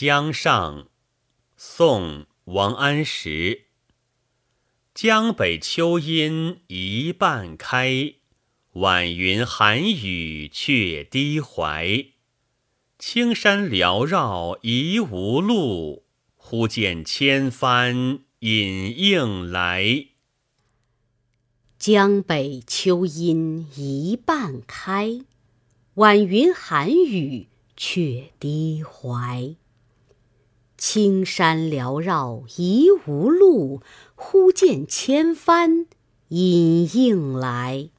江上，宋·王安石。江北秋阴一半开，晚云寒雨却低怀。青山缭绕疑无路，忽见千帆引映来。江北秋阴一半开，晚云寒雨却低怀。青山缭绕疑无路，忽见千帆隐映来。